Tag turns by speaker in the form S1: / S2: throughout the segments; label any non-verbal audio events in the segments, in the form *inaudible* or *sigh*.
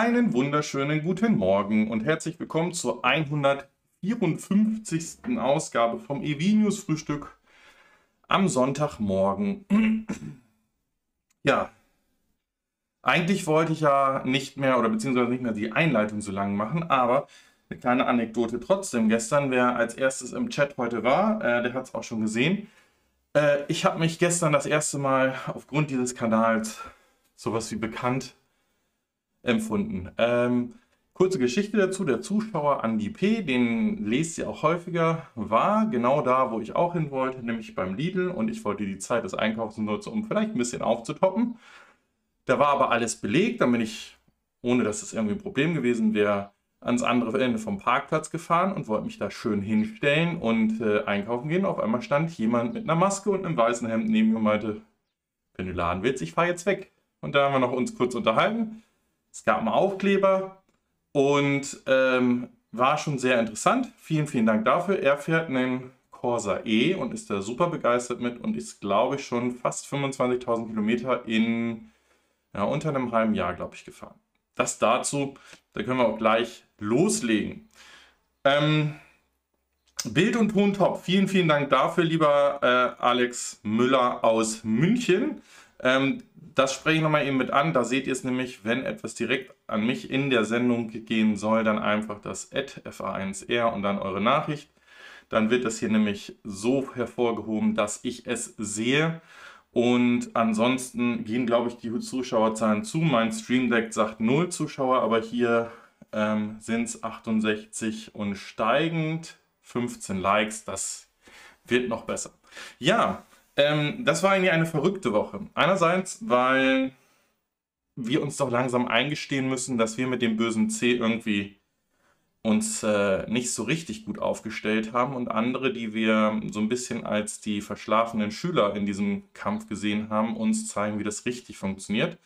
S1: Einen wunderschönen guten Morgen und herzlich willkommen zur 154. Ausgabe vom EV News Frühstück am Sonntagmorgen. *clears throat* ja, eigentlich wollte ich ja nicht mehr oder beziehungsweise nicht mehr die Einleitung so lang machen, aber eine kleine Anekdote trotzdem. Gestern, wer als erstes im Chat heute war, äh, der hat es auch schon gesehen. Äh, ich habe mich gestern das erste Mal aufgrund dieses Kanals sowas wie bekannt empfunden. Ähm, kurze Geschichte dazu. Der Zuschauer Andi P., den lest ihr auch häufiger, war genau da, wo ich auch hin wollte, nämlich beim Lidl. Und ich wollte die Zeit des Einkaufs nutzen, um vielleicht ein bisschen aufzutoppen. Da war aber alles belegt. Dann bin ich, ohne dass es irgendwie ein Problem gewesen wäre, ans andere Ende vom Parkplatz gefahren und wollte mich da schön hinstellen und äh, einkaufen gehen. Auf einmal stand jemand mit einer Maske und einem weißen Hemd neben mir und meinte, wenn du laden willst, ich fahre jetzt weg. Und da haben wir noch uns kurz unterhalten. Es gab einen Aufkleber und ähm, war schon sehr interessant. Vielen, vielen Dank dafür. Er fährt einen Corsa E und ist da super begeistert mit und ist, glaube ich, schon fast 25.000 Kilometer in ja, unter einem halben Jahr, glaube ich, gefahren. Das dazu, da können wir auch gleich loslegen. Ähm, Bild und Ton top. Vielen, vielen Dank dafür, lieber äh, Alex Müller aus München. Ähm, das spreche ich nochmal eben mit an. Da seht ihr es nämlich, wenn etwas direkt an mich in der Sendung gehen soll, dann einfach das FA1R und dann eure Nachricht. Dann wird das hier nämlich so hervorgehoben, dass ich es sehe. Und ansonsten gehen, glaube ich, die Zuschauerzahlen zu. Mein Stream Deck sagt 0 Zuschauer, aber hier ähm, sind es 68 und steigend 15 Likes. Das wird noch besser. Ja, ähm, das war eigentlich eine verrückte Woche. Einerseits, weil wir uns doch langsam eingestehen müssen, dass wir mit dem bösen C irgendwie uns äh, nicht so richtig gut aufgestellt haben und andere, die wir so ein bisschen als die verschlafenen Schüler in diesem Kampf gesehen haben, uns zeigen, wie das richtig funktioniert.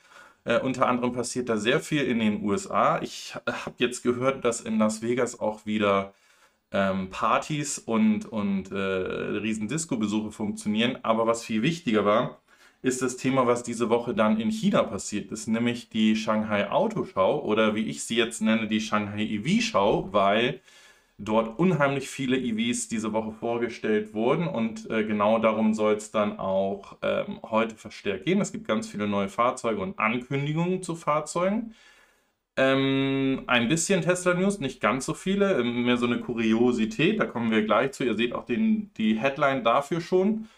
S1: Äh, unter anderem passiert da sehr viel in den USA. Ich habe jetzt gehört, dass in Las Vegas auch wieder ähm, Partys und, und äh, riesen Disco-Besuche funktionieren. Aber was viel wichtiger war, ist das Thema, was diese Woche dann in China passiert ist, nämlich die Shanghai Autoschau oder wie ich sie jetzt nenne, die Shanghai EV-Schau, weil dort unheimlich viele EVs diese Woche vorgestellt wurden und äh, genau darum soll es dann auch ähm, heute verstärkt gehen. Es gibt ganz viele neue Fahrzeuge und Ankündigungen zu Fahrzeugen. Ähm, ein bisschen Tesla-News, nicht ganz so viele, ähm, mehr so eine Kuriosität, da kommen wir gleich zu. Ihr seht auch den, die Headline dafür schon.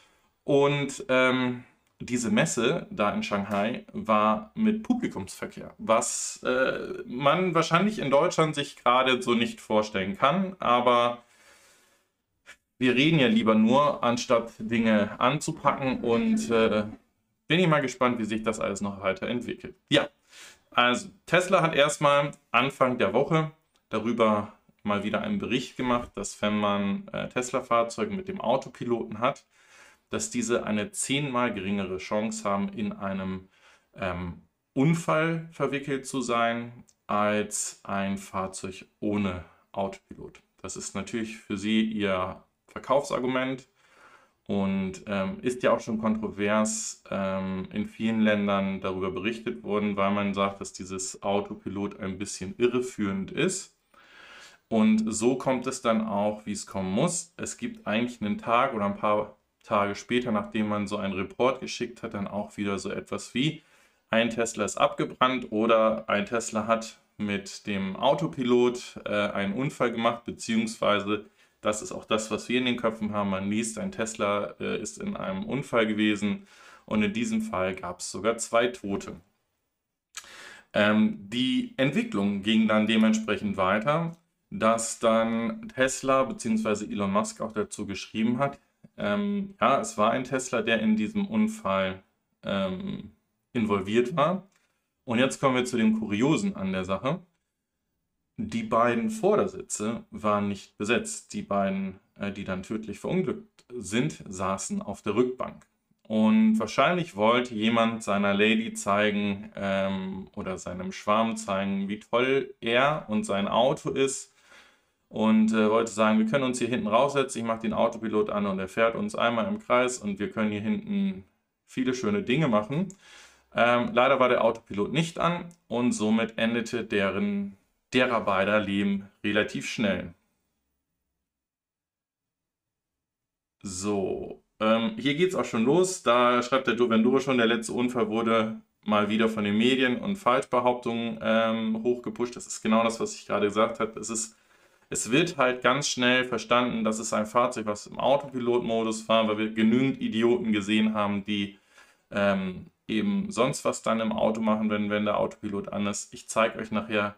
S1: Und ähm, diese Messe da in Shanghai war mit Publikumsverkehr, was äh, man wahrscheinlich in Deutschland sich gerade so nicht vorstellen kann, aber wir reden ja lieber nur, anstatt Dinge anzupacken und äh, bin ich mal gespannt, wie sich das alles noch weiterentwickelt. Ja, also Tesla hat erstmal Anfang der Woche darüber mal wieder einen Bericht gemacht, dass wenn man äh, Tesla-Fahrzeuge mit dem Autopiloten hat, dass diese eine zehnmal geringere Chance haben, in einem ähm, Unfall verwickelt zu sein, als ein Fahrzeug ohne Autopilot. Das ist natürlich für Sie Ihr Verkaufsargument und ähm, ist ja auch schon kontrovers ähm, in vielen Ländern darüber berichtet worden, weil man sagt, dass dieses Autopilot ein bisschen irreführend ist. Und so kommt es dann auch, wie es kommen muss. Es gibt eigentlich einen Tag oder ein paar Tage später, nachdem man so einen Report geschickt hat, dann auch wieder so etwas wie ein Tesla ist abgebrannt oder ein Tesla hat mit dem Autopilot äh, einen Unfall gemacht, beziehungsweise das ist auch das, was wir in den Köpfen haben. Man liest, ein Tesla äh, ist in einem Unfall gewesen und in diesem Fall gab es sogar zwei Tote. Ähm, die Entwicklung ging dann dementsprechend weiter, dass dann Tesla bzw. Elon Musk auch dazu geschrieben hat, ähm, ja, es war ein Tesla, der in diesem Unfall ähm, involviert war. Und jetzt kommen wir zu dem Kuriosen an der Sache. Die beiden Vordersitze waren nicht besetzt. Die beiden, äh, die dann tödlich verunglückt sind, saßen auf der Rückbank. Und wahrscheinlich wollte jemand seiner Lady zeigen ähm, oder seinem Schwarm zeigen, wie toll er und sein Auto ist. Und äh, wollte sagen, wir können uns hier hinten raussetzen. Ich mache den Autopilot an und er fährt uns einmal im Kreis und wir können hier hinten viele schöne Dinge machen. Ähm, leider war der Autopilot nicht an und somit endete deren, derer beider Leben relativ schnell. So, ähm, hier geht es auch schon los. Da schreibt der Dovenduro schon, der letzte Unfall wurde mal wieder von den Medien und Falschbehauptungen ähm, hochgepusht. Das ist genau das, was ich gerade gesagt habe. Es, ist, es wird halt ganz schnell verstanden, dass es ein Fahrzeug, was im Autopilot-Modus war, weil wir genügend Idioten gesehen haben, die ähm, eben sonst was dann im Auto machen, wenn, wenn der Autopilot an ist. Ich zeige euch nachher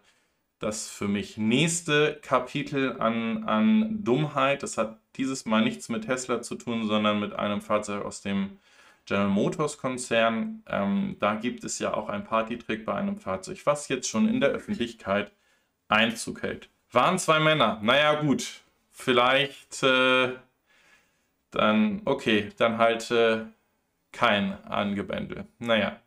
S1: das für mich nächste Kapitel an, an Dummheit. Das hat dieses Mal nichts mit Tesla zu tun, sondern mit einem Fahrzeug aus dem General Motors Konzern. Ähm, da gibt es ja auch ein Partytrick bei einem Fahrzeug, was jetzt schon in der Öffentlichkeit Einzug hält. Waren zwei Männer. Naja, gut. Vielleicht äh, dann, okay, dann halt äh, kein Angebändel. Naja,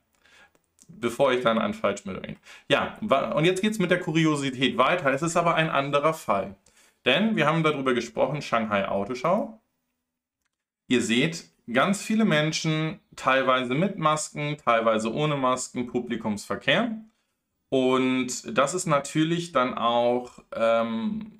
S1: bevor ich dann an Falschmeldung denke. Ja, und jetzt geht es mit der Kuriosität weiter. Es ist aber ein anderer Fall. Denn wir haben darüber gesprochen, Shanghai Autoschau. Ihr seht, ganz viele Menschen, teilweise mit Masken, teilweise ohne Masken, Publikumsverkehr. Und das ist natürlich dann auch ähm,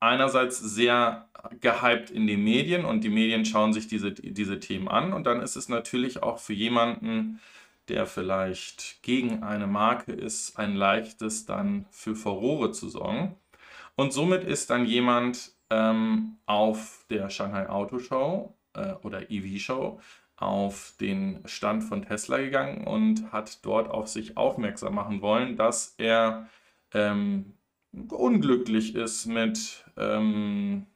S1: einerseits sehr gehypt in den Medien und die Medien schauen sich diese, diese Themen an. Und dann ist es natürlich auch für jemanden, der vielleicht gegen eine Marke ist, ein leichtes dann für Furore zu sorgen. Und somit ist dann jemand ähm, auf der Shanghai Auto Show äh, oder EV Show auf den Stand von Tesla gegangen und hat dort auf sich aufmerksam machen wollen, dass er ähm, unglücklich ist mit, ähm,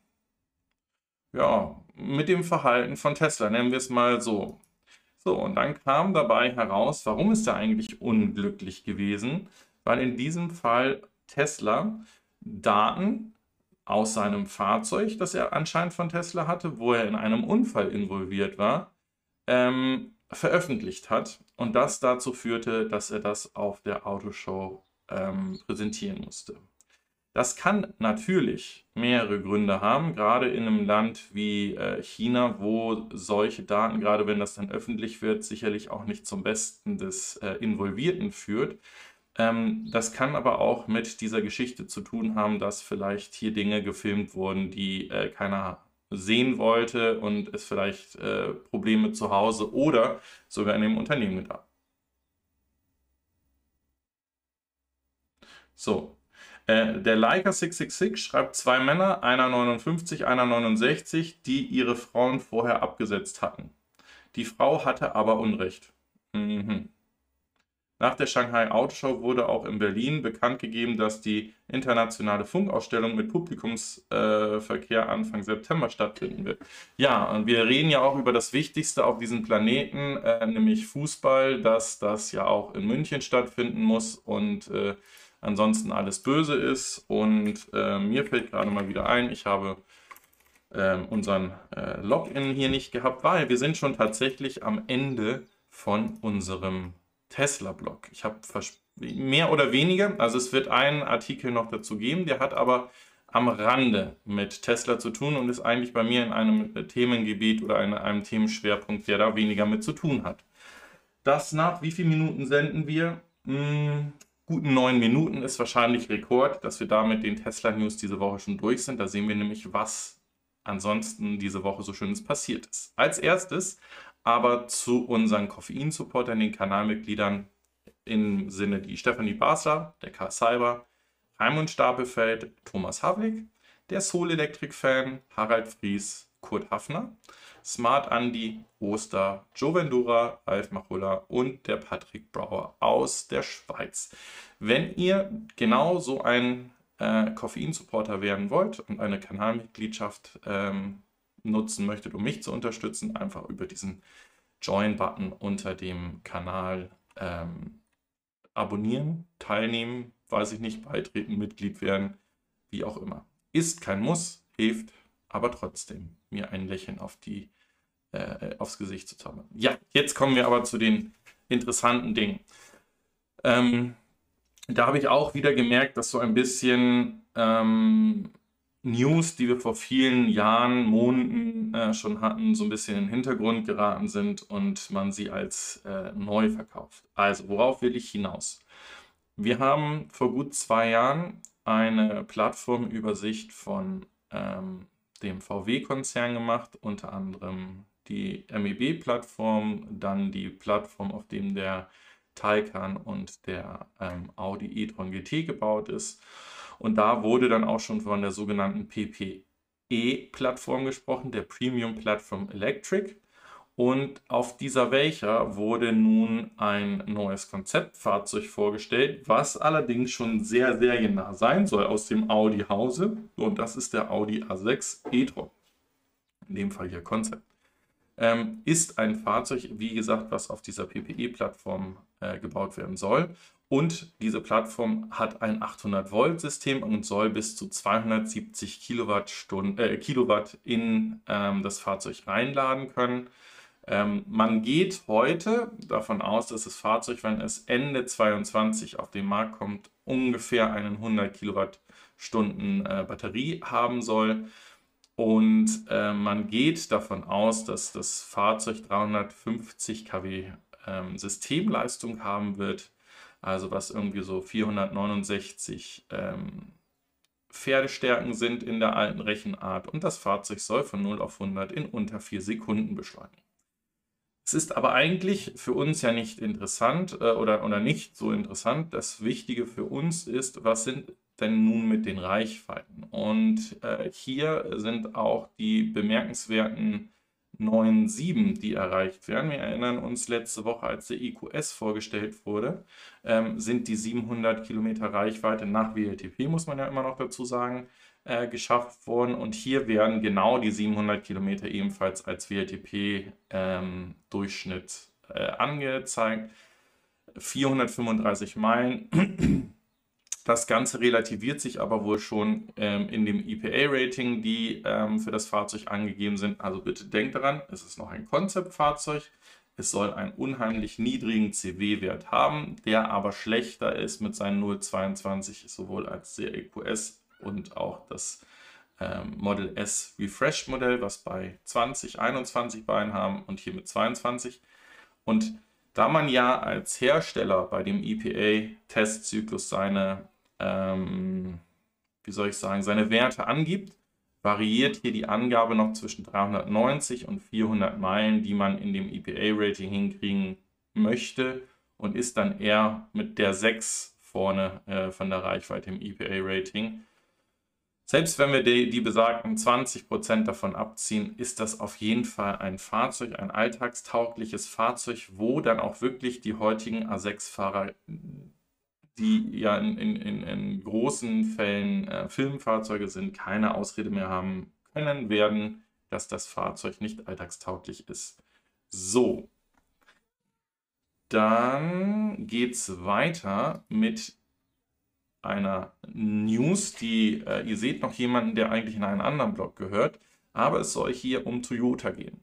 S1: ja, mit dem Verhalten von Tesla, nennen wir es mal so. So, und dann kam dabei heraus, warum ist er eigentlich unglücklich gewesen? Weil in diesem Fall Tesla Daten aus seinem Fahrzeug, das er anscheinend von Tesla hatte, wo er in einem Unfall involviert war, ähm, veröffentlicht hat und das dazu führte, dass er das auf der Autoshow ähm, präsentieren musste. Das kann natürlich mehrere Gründe haben, gerade in einem Land wie äh, China, wo solche Daten, gerade wenn das dann öffentlich wird, sicherlich auch nicht zum Besten des äh, Involvierten führt. Ähm, das kann aber auch mit dieser Geschichte zu tun haben, dass vielleicht hier Dinge gefilmt wurden, die äh, keiner sehen wollte und es vielleicht Probleme zu Hause oder sogar in dem Unternehmen gab. So, äh, der Leica 666 schreibt zwei Männer, einer 59, einer 69, die ihre Frauen vorher abgesetzt hatten. Die Frau hatte aber Unrecht. Mhm. Nach der Shanghai Autoshow wurde auch in Berlin bekannt gegeben, dass die internationale Funkausstellung mit Publikumsverkehr äh, Anfang September stattfinden wird. Ja, und wir reden ja auch über das Wichtigste auf diesem Planeten, äh, nämlich Fußball, dass das ja auch in München stattfinden muss und äh, ansonsten alles böse ist. Und äh, mir fällt gerade mal wieder ein, ich habe ähm, unseren äh, Login hier nicht gehabt, weil wir sind schon tatsächlich am Ende von unserem Tesla-Blog. Ich habe mehr oder weniger, also es wird einen Artikel noch dazu geben, der hat aber am Rande mit Tesla zu tun und ist eigentlich bei mir in einem Themengebiet oder in einem Themenschwerpunkt, der da weniger mit zu tun hat. Das nach wie vielen Minuten senden wir? Hm, guten neun Minuten ist wahrscheinlich Rekord, dass wir damit den Tesla News diese Woche schon durch sind. Da sehen wir nämlich, was ansonsten diese Woche so schönes passiert ist. Als erstes aber zu unseren Koffein-Supportern, den Kanalmitgliedern im Sinne die Stefanie Basler, der Karl Cyber, Raimund Stapelfeld, Thomas Havlik, der Soul Electric Fan, Harald Fries, Kurt Hafner, Smart Andy, Oster, Joe Vendura, Ralf Machulla und der Patrick Brauer aus der Schweiz. Wenn ihr genau so ein äh, Koffein-Supporter werden wollt und eine Kanalmitgliedschaft ähm, nutzen möchtet, um mich zu unterstützen, einfach über diesen Join-Button unter dem Kanal ähm, abonnieren, teilnehmen, weiß ich nicht, beitreten, Mitglied werden, wie auch immer. Ist kein Muss, hilft aber trotzdem, mir ein Lächeln auf die, äh, aufs Gesicht zu zaubern. Ja, jetzt kommen wir aber zu den interessanten Dingen. Ähm, da habe ich auch wieder gemerkt, dass so ein bisschen ähm, News, die wir vor vielen Jahren, Monaten äh, schon hatten, so ein bisschen in den Hintergrund geraten sind und man sie als äh, neu verkauft. Also, worauf will ich hinaus? Wir haben vor gut zwei Jahren eine Plattformübersicht von ähm, dem VW-Konzern gemacht, unter anderem die MEB-Plattform, dann die Plattform, auf dem der Taycan und der ähm, Audi e-tron GT gebaut ist. Und da wurde dann auch schon von der sogenannten PPE-Plattform gesprochen, der Premium Platform Electric. Und auf dieser welcher wurde nun ein neues Konzeptfahrzeug vorgestellt, was allerdings schon sehr seriennah sein soll aus dem Audi-Hause. Und das ist der Audi A6 e-tron. In dem Fall hier Konzept. Ähm, ist ein Fahrzeug, wie gesagt, was auf dieser PPE-Plattform äh, gebaut werden soll. Und diese Plattform hat ein 800-Volt-System und soll bis zu 270 Kilowattstunden, äh, Kilowatt in ähm, das Fahrzeug reinladen können. Ähm, man geht heute davon aus, dass das Fahrzeug, wenn es Ende 2022 auf den Markt kommt, ungefähr einen 100 Kilowattstunden äh, Batterie haben soll. Und äh, man geht davon aus, dass das Fahrzeug 350 kW ähm, Systemleistung haben wird, also was irgendwie so 469 ähm, Pferdestärken sind in der alten Rechenart. Und das Fahrzeug soll von 0 auf 100 in unter 4 Sekunden beschleunigen. Es ist aber eigentlich für uns ja nicht interessant äh, oder, oder nicht so interessant. Das Wichtige für uns ist, was sind denn nun mit den Reichweiten? Und äh, hier sind auch die bemerkenswerten 9.7, die erreicht werden. Wir erinnern uns letzte Woche, als der EQS vorgestellt wurde, ähm, sind die 700 Kilometer Reichweite nach WLTP, muss man ja immer noch dazu sagen, äh, geschafft worden. Und hier werden genau die 700 Kilometer ebenfalls als WLTP-Durchschnitt ähm, äh, angezeigt. 435 Meilen. *clears throat* Das Ganze relativiert sich aber wohl schon ähm, in dem EPA-Rating, die ähm, für das Fahrzeug angegeben sind. Also bitte denkt daran, es ist noch ein Konzeptfahrzeug. Es soll einen unheimlich niedrigen CW-Wert haben, der aber schlechter ist mit seinen 0,22 sowohl als der EQS und auch das ähm, Model S Refresh Modell, was bei 20, 21 Beinen haben und hier mit 22. Und da man ja als Hersteller bei dem EPA-Testzyklus seine, ähm, wie soll ich sagen, seine Werte angibt, variiert hier die Angabe noch zwischen 390 und 400 Meilen, die man in dem EPA-Rating hinkriegen möchte und ist dann eher mit der 6 vorne äh, von der Reichweite im EPA-Rating. Selbst wenn wir die, die besagten 20% davon abziehen, ist das auf jeden Fall ein Fahrzeug, ein alltagstaugliches Fahrzeug, wo dann auch wirklich die heutigen A6-Fahrer, die ja in, in, in, großen Fällen äh, Filmfahrzeuge sind, keine Ausrede mehr haben können werden, dass das Fahrzeug nicht alltagstauglich ist. So, dann geht es weiter mit einer News, die äh, ihr seht noch jemanden, der eigentlich in einen anderen Blog gehört, aber es soll hier um Toyota gehen.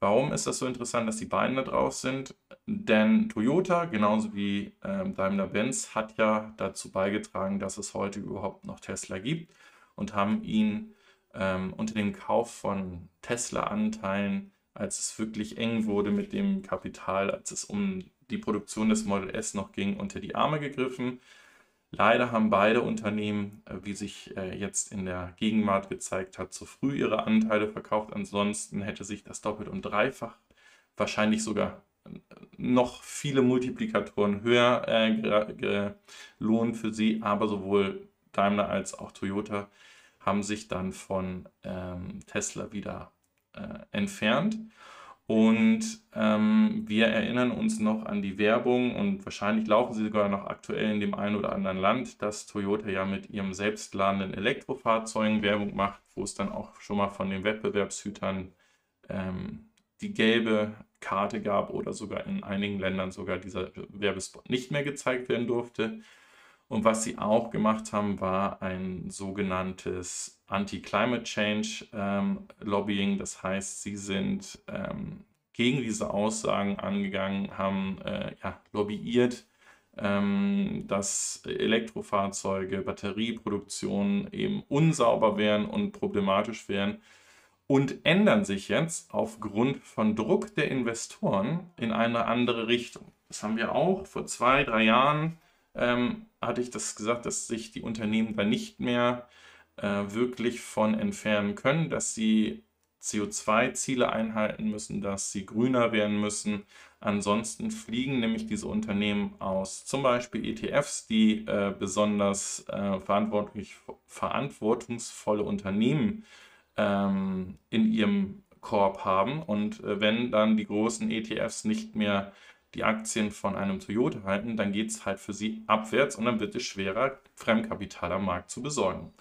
S1: Warum ist das so interessant, dass die beiden da drauf sind? Denn Toyota, genauso wie ähm, Daimler-Benz, hat ja dazu beigetragen, dass es heute überhaupt noch Tesla gibt und haben ihn ähm, unter dem Kauf von Tesla-Anteilen, als es wirklich eng wurde mit dem Kapital, als es um die Produktion des Model S noch ging, unter die Arme gegriffen Leider haben beide Unternehmen, äh, wie sich äh, jetzt in der Gegenwart gezeigt hat, zu früh ihre Anteile verkauft. Ansonsten hätte sich das doppelt und dreifach, wahrscheinlich sogar äh, noch viele Multiplikatoren höher gelohnt für sie. Aber sowohl Daimler als auch Toyota haben sich dann von ähm, Tesla wieder entfernt. Und ähm, wir erinnern uns noch an die Werbung und wahrscheinlich laufen sie sogar noch aktuell in dem einen oder anderen Land, dass Toyota ja mit ihrem selbstladenden Elektrofahrzeugen Werbung macht, wo es dann auch schon mal von den Wettbewerbshütern ähm, die gelbe Karte gab oder sogar in einigen Ländern sogar dieser Werbespot nicht mehr gezeigt werden durfte. Und was sie auch gemacht haben, war ein sogenanntes Anti-Climate Change ähm, Lobbying. Das heißt, sie sind ähm, gegen diese Aussagen angegangen, haben äh, ja, lobbyiert, ähm, dass Elektrofahrzeuge, Batterieproduktion eben unsauber wären und problematisch wären und ändern sich jetzt aufgrund von Druck der Investoren in eine andere Richtung. Das haben wir auch vor zwei, drei Jahren, ähm, hatte ich das gesagt, dass sich die Unternehmen da nicht mehr äh, wirklich von entfernen können, dass sie CO2-Ziele einhalten müssen, dass sie grüner werden müssen. Ansonsten fliegen nämlich diese Unternehmen aus zum Beispiel ETFs, die äh, besonders äh, verantwortungsvolle Unternehmen ähm, in ihrem Korb haben. Und äh, wenn dann die großen ETFs nicht mehr die Aktien von einem Toyota halten, dann geht es halt für sie abwärts und dann wird es schwerer, Fremdkapital am Markt zu besorgen.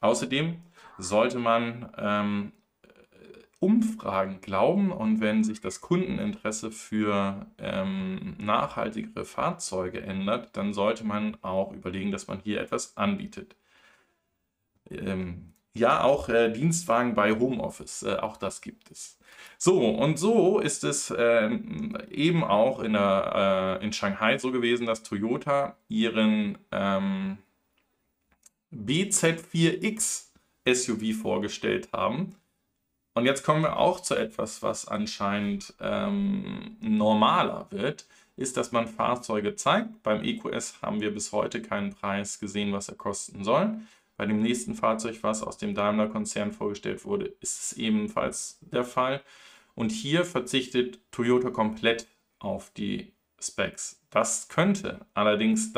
S1: Außerdem sollte man ähm, Umfragen glauben und wenn sich das Kundeninteresse für ähm, nachhaltigere Fahrzeuge ändert, dann sollte man auch überlegen, dass man hier etwas anbietet. Ähm, ja, auch äh, Dienstwagen bei Homeoffice, äh, auch das gibt es. So, und so ist es äh, eben auch in, der, äh, in Shanghai so gewesen, dass Toyota ihren ähm, BZ4X SUV vorgestellt haben. Und jetzt kommen wir auch zu etwas, was anscheinend ähm, normaler wird, ist, dass man Fahrzeuge zeigt. Beim EQS haben wir bis heute keinen Preis gesehen, was er kosten soll. Bei dem nächsten Fahrzeug, was aus dem Daimler-Konzern vorgestellt wurde, ist es ebenfalls der Fall. Und hier verzichtet Toyota komplett auf die Specs. Das könnte allerdings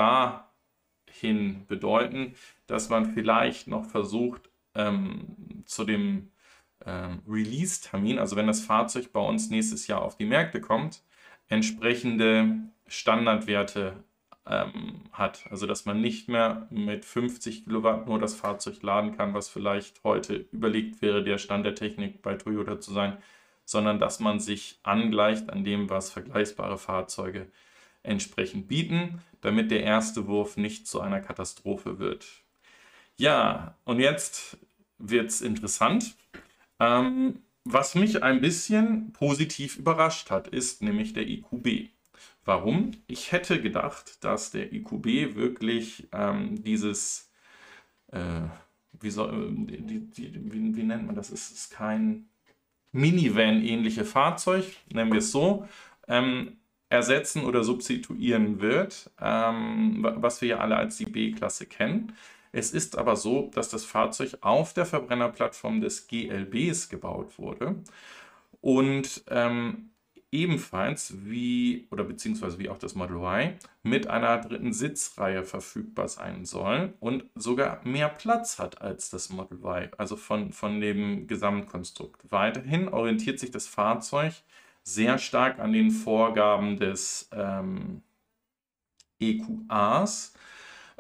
S1: dahin bedeuten, dass man vielleicht noch versucht, ähm, zu dem ähm, Release-Termin, also wenn das Fahrzeug bei uns nächstes Jahr auf die Märkte kommt, entsprechende Standardwerte ähm, hat. Also dass man nicht mehr mit 50 Kilowatt nur das Fahrzeug laden kann, was vielleicht heute überlegt wäre, der Stand der Technik bei Toyota zu sein, sondern dass man sich angleicht an dem, was vergleichbare Fahrzeuge entsprechend bieten, damit der erste Wurf nicht zu einer Katastrophe wird. Ja, und jetzt wird es interessant. Ähm, was mich ein bisschen positiv überrascht hat, ist nämlich der IQB. Warum? Ich hätte gedacht, dass der IQB wirklich ähm, dieses, äh, wie, soll, die, die, wie, wie, nennt man das? Es ist kein Minivan-ähnliche Fahrzeug, nennen wir es so, ähm, ersetzen oder substituieren wird, ähm, was wir ja alle als die B-Klasse kennen. Es ist aber so, dass das Fahrzeug auf der Verbrennerplattform des GLBs gebaut wurde und ähm, ebenfalls wie oder beziehungsweise wie auch das Model Y mit einer dritten Sitzreihe verfügbar sein soll und sogar mehr Platz hat als das Model Y, also von, von dem Gesamtkonstrukt. Weiterhin orientiert sich das Fahrzeug sehr stark an den Vorgaben des ähm, EQAs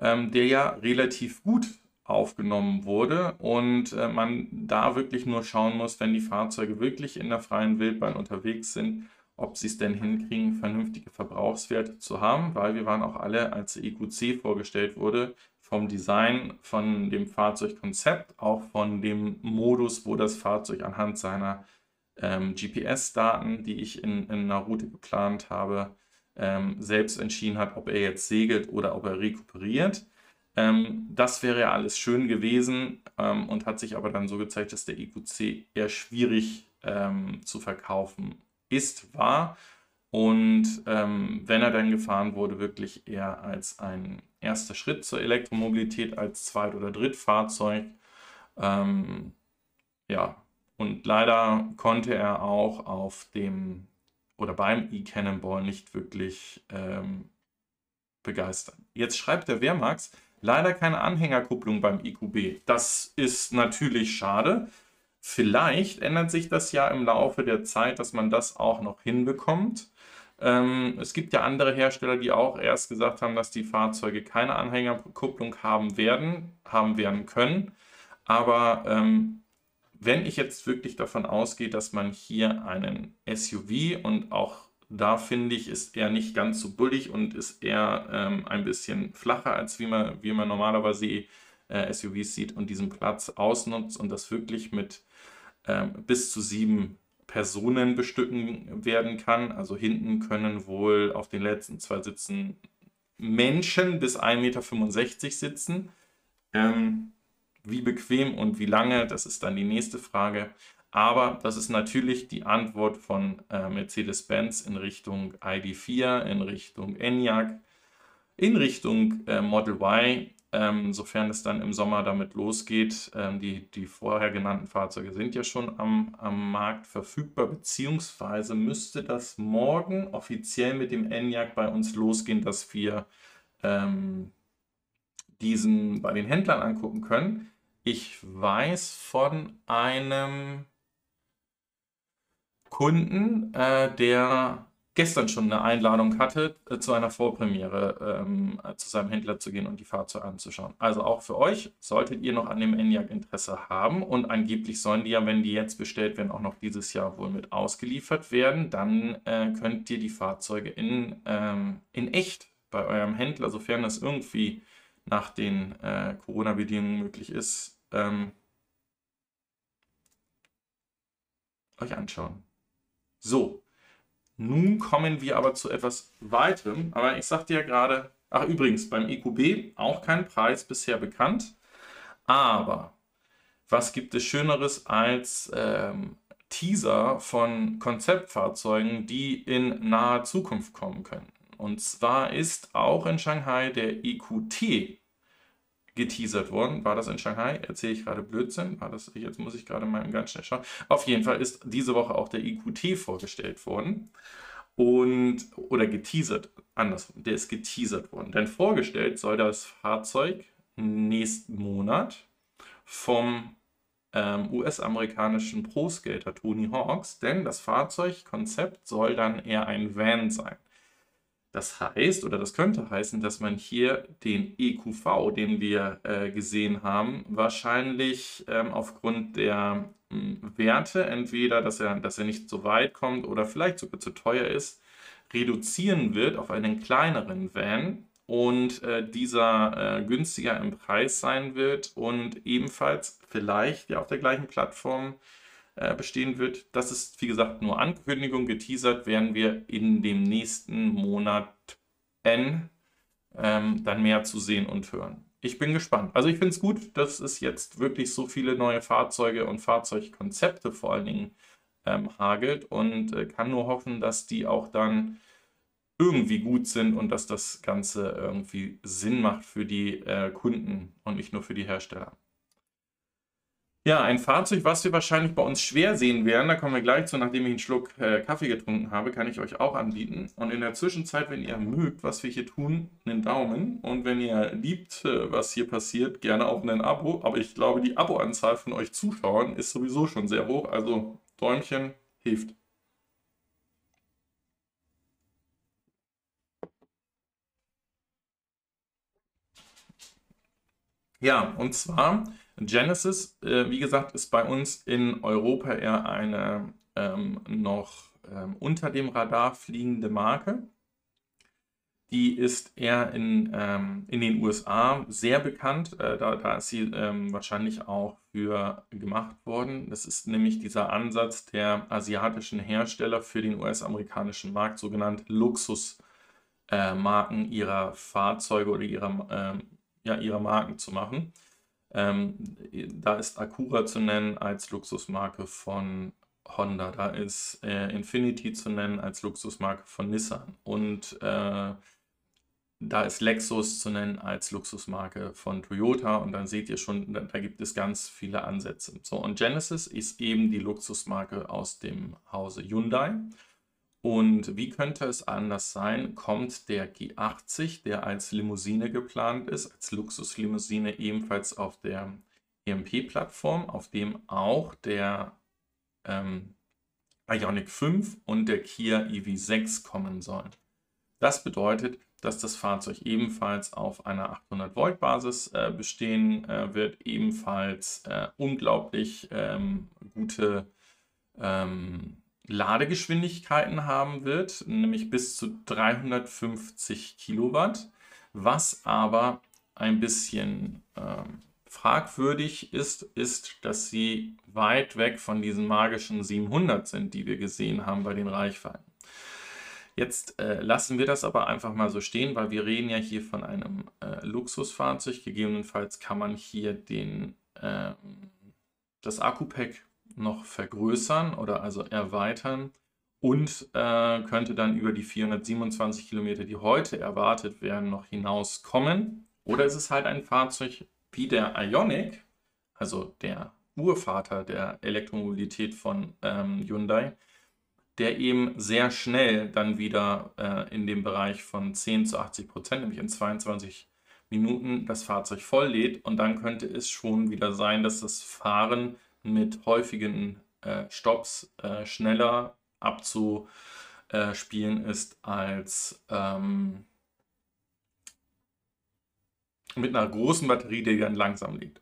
S1: ähm, der ja relativ gut aufgenommen wurde und äh, man da wirklich nur schauen muss, wenn die Fahrzeuge wirklich in der freien Wildbahn unterwegs sind, ob sie es denn hinkriegen, vernünftige Verbrauchswerte zu haben, weil wir waren auch alle, als EQC vorgestellt wurde, vom Design, von dem Fahrzeugkonzept, auch von dem Modus, wo das Fahrzeug anhand seiner ähm, GPS-Daten, die ich in, in einer Route geplant habe, ähm, selbst entschieden hat, ob er jetzt segelt oder ob er rekuperiert. Ähm, das wäre ja alles schön gewesen ähm, und hat sich aber dann so gezeigt, dass der EQC eher schwierig ähm, zu verkaufen ist, war. Und ähm, wenn er dann gefahren wurde, wirklich eher als ein erster Schritt zur Elektromobilität, als Zweit- oder Drittfahrzeug. Ja, und leider konnte er auch auf dem oder beim E-Cannonball nicht wirklich ähm, begeistern. Jetzt schreibt der Wehrmax, leider keine Anhängerkupplung beim IQB. Das ist natürlich schade. Vielleicht ändert sich das ja im Laufe der Zeit, dass man das auch noch hinbekommt. Ähm, es gibt ja andere Hersteller, die auch erst gesagt haben, dass die Fahrzeuge keine Anhängerkupplung haben werden, haben werden können. Aber ähm, wenn ich jetzt wirklich davon ausgehe, dass man hier einen SUV und auch da finde ich, ist er nicht ganz so bullig und ist eher ähm, ein bisschen flacher, als wie man, wie man normalerweise äh, SUVs sieht und diesen Platz ausnutzt und das wirklich mit ähm, bis zu sieben Personen bestücken werden kann. Also hinten können wohl auf den letzten zwei Sitzen Menschen bis 1,65 Meter sitzen. Ähm, wie bequem und wie lange, das ist dann die nächste Frage. Aber das ist natürlich die Antwort von äh, Mercedes-Benz in Richtung ID4, in Richtung Enyaq, in Richtung äh, Model Y, ähm, sofern es dann im Sommer damit losgeht. Ähm, die, die vorher genannten Fahrzeuge sind ja schon am, am Markt verfügbar, beziehungsweise müsste das morgen offiziell mit dem Enyaq bei uns losgehen, dass wir ähm, diesen bei den Händlern angucken können. Ich weiß von einem Kunden, äh, der gestern schon eine Einladung hatte, äh, zu einer Vorpremiere ähm, äh, zu seinem Händler zu gehen und die Fahrzeuge anzuschauen. Also auch für euch, solltet ihr noch an dem ENIAC Interesse haben und angeblich sollen die ja, wenn die jetzt bestellt werden, auch noch dieses Jahr wohl mit ausgeliefert werden, dann äh, könnt ihr die Fahrzeuge in, ähm, in echt bei eurem Händler, sofern das irgendwie nach den äh, Corona-Bedingungen möglich ist, ähm, euch anschauen. So, nun kommen wir aber zu etwas weiterem. Aber ich sagte ja gerade, ach übrigens, beim EQB auch kein Preis bisher bekannt. Aber was gibt es Schöneres als ähm, Teaser von Konzeptfahrzeugen, die in naher Zukunft kommen können? Und zwar ist auch in Shanghai der EQT geteasert worden. War das in Shanghai? Erzähle ich gerade Blödsinn? War das, jetzt muss ich gerade mal ganz schnell schauen. Auf jeden Fall ist diese Woche auch der EQT vorgestellt worden. Und, oder geteasert, andersrum, der ist geteasert worden. Denn vorgestellt soll das Fahrzeug nächsten Monat vom ähm, US-amerikanischen Pro-Skater Tony Hawks, denn das Fahrzeugkonzept soll dann eher ein Van sein. Das heißt, oder das könnte heißen, dass man hier den EQV, den wir äh, gesehen haben, wahrscheinlich ähm, aufgrund der mh, hm, Werte, entweder, dass er, dass er nicht so weit kommt oder vielleicht sogar zu teuer ist, reduzieren wird auf einen kleineren Van und äh, dieser äh, günstiger im Preis sein wird und ebenfalls vielleicht ja auf der gleichen Plattform äh, bestehen wird. Das ist, wie gesagt, nur Ankündigung. Geteasert werden wir in dem nächsten Monat N ähm, dann mehr zu sehen und hören. Ich bin gespannt. Also ich finde es gut, dass es jetzt wirklich so viele neue Fahrzeuge und Fahrzeugkonzepte vor allen Dingen ähm, hagelt und äh, kann nur hoffen, dass die auch dann irgendwie gut sind und dass das Ganze irgendwie Sinn macht für die äh, Kunden und nicht nur für die Hersteller. Ja, ein Fahrzeug, was wir wahrscheinlich bei uns schwer sehen werden, da kommen wir gleich zu, nachdem ich einen Schluck äh, Kaffee getrunken habe, kann ich euch auch anbieten. Und in der Zwischenzeit, wenn ihr mögt, was wir hier tun, einen Daumen. Und wenn ihr liebt, äh, was hier passiert, gerne auch ein Abo. Aber ich glaube, die Abo-Anzahl von euch Zuschauern ist sowieso schon sehr hoch. Also Däumchen hilft. Ja, und zwar Genesis, äh, wie gesagt, ist bei uns in Europa eher eine ähm, noch ähm, unter dem Radar fliegende Marke. Die ist eher in, ähm, in den USA sehr bekannt. Äh, da, da ist sie ähm, wahrscheinlich auch für gemacht worden. Das ist nämlich dieser Ansatz der asiatischen Hersteller für den US-amerikanischen Markt, sogenannte Luxusmarken äh, ihrer Fahrzeuge oder ihrer, ähm, ja, ihrer Marken zu machen. Ähm, da ist Acura zu nennen als Luxusmarke von Honda, da ist äh, Infinity zu nennen als Luxusmarke von Nissan. Und äh, da ist Lexus zu nennen als Luxusmarke von Toyota. Und dann seht ihr schon, da, da, gibt es ganz viele Ansätze. So, und Genesis ist eben die Luxusmarke aus dem Hause Hyundai und wie könnte es anders sein? Kommt der G80, der als Limousine geplant ist, als Luxuslimousine ebenfalls auf der EMP-Plattform, auf dem auch der ähm, Ioniq 5 und der Kia EV6 kommen sollen. Das bedeutet, dass das Fahrzeug ebenfalls auf einer 800 Volt Basis äh, bestehen äh, wird, ebenfalls äh, unglaublich ähm, gute ähm, Ladegeschwindigkeiten haben wird, nämlich bis zu 350 Kilowatt, was aber ein bisschen ähm, fragwürdig ist, ist, dass sie weit weg von diesen magischen 700 sind, die wir gesehen haben bei den Reichweiten. Jetzt äh, lassen wir das aber einfach mal so stehen, weil wir reden ja hier von einem äh, Luxusfahrzeug. Gegebenenfalls kann man hier den, äh, das Akku-Pack noch vergrößern oder also erweitern und äh, könnte dann über die 427 Kilometer, die heute erwartet werden, noch hinauskommen. Oder ist es halt ein Fahrzeug wie der Ionic, also der Urvater der Elektromobilität von ähm, Hyundai, der eben sehr schnell dann wieder äh, in dem Bereich von 10 zu 80 Prozent, nämlich in 22 Minuten, das Fahrzeug voll lädt. Und dann könnte es schon wieder sein, dass das Fahren mit häufigen äh, Stops äh, schneller abzuspielen ist als ähm, mit einer großen Batterie, die dann langsam liegt.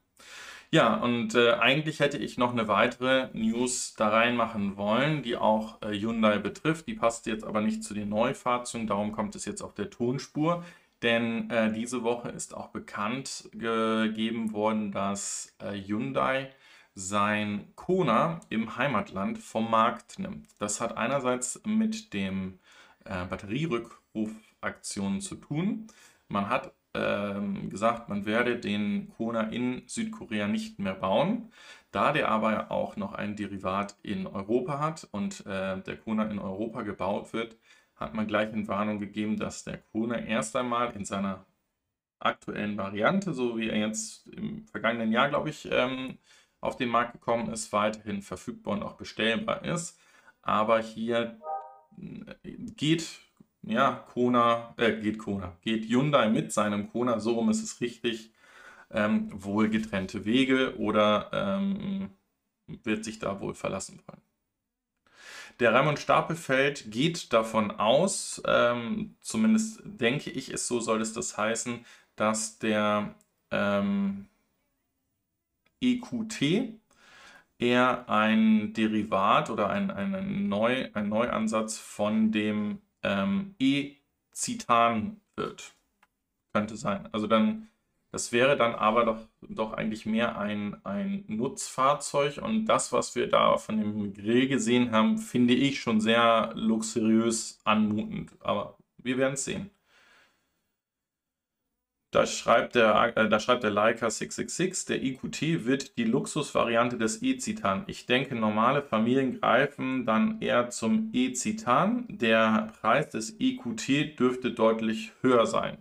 S1: Ja, und äh, eigentlich hätte ich noch eine weitere News da reinmachen wollen, die auch äh, Hyundai betrifft. Die passt jetzt aber nicht zu den Neufahrzeugen, darum kommt es jetzt auf der Tonspur. Denn äh, diese Woche ist auch bekannt gegeben worden, dass äh, Hyundai sein Kona im Heimatland vom Markt nimmt. Das hat einerseits mit dem äh, Batterierückrufaktionen zu tun. Man hat ähm, gesagt, man werde den Kona in Südkorea nicht mehr bauen. Da der aber auch noch ein Derivat in Europa hat und äh, der Kona in Europa gebaut wird, hat man gleich in Warnung gegeben, dass der Kona erst einmal in seiner aktuellen Variante, so wie er jetzt im vergangenen Jahr, glaube ich, ähm, auf den Markt gekommen ist, weiterhin verfügbar und auch bestellbar ist. Aber hier äh, geht ja, Kona, äh, geht Kona, geht Hyundai mit seinem Kona, so rum ist es richtig, ähm, wohl getrennte Wege oder ähm, wird sich da wohl verlassen wollen. Der Raimund Stapelfeld geht davon aus, ähm, zumindest denke ich es, so soll es das heißen, dass der ähm, EQT eher ein Derivat oder ein, ein, Neu, ein Neuansatz von dem ähm, E-Zitan wird. Könnte sein. Also dann, das wäre dann aber doch, doch eigentlich mehr ein, ein Nutzfahrzeug und das, was wir da von dem Grill gesehen haben, finde ich schon sehr luxuriös anmutend. Aber wir werden es sehen. Da schreibt der, äh, da schreibt der Leica 666, der EQT wird die Luxusvariante des E-Citan. Ich denke, normale Familien greifen dann eher zum E-Citan. Der Preis des EQT dürfte deutlich höher sein.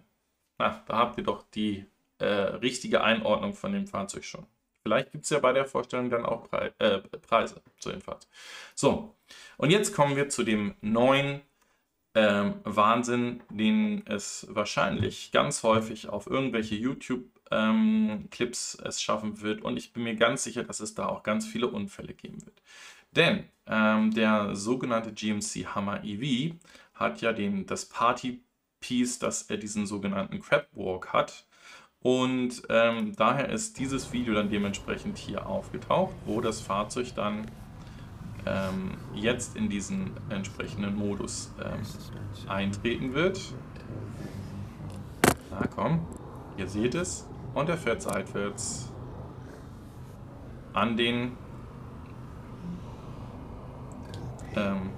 S1: Na, da habt ihr doch die äh, richtige Einordnung von dem Fahrzeug schon. Vielleicht gibt es ja bei der Vorstellung dann auch Pre äh, Preise zu dem Fahrzeug. So, und jetzt kommen wir zu dem neuen ähm, Wahnsinn, den es wahrscheinlich ganz häufig auf irgendwelche YouTube-Clips ähm, es schaffen wird. Und ich bin mir ganz sicher, dass es da auch ganz viele Unfälle geben wird. Denn ähm, der sogenannte GMC Hammer EV hat ja den, das Party-Piece, dass er diesen sogenannten Crab Walk hat. Und ähm, daher ist dieses Video dann dementsprechend hier aufgetaucht, wo das Fahrzeug dann ähm, jetzt in diesen entsprechenden Modus ähm, eintreten wird. Na komm, ihr seht es. Und er fährt seitwärts an den, ähm,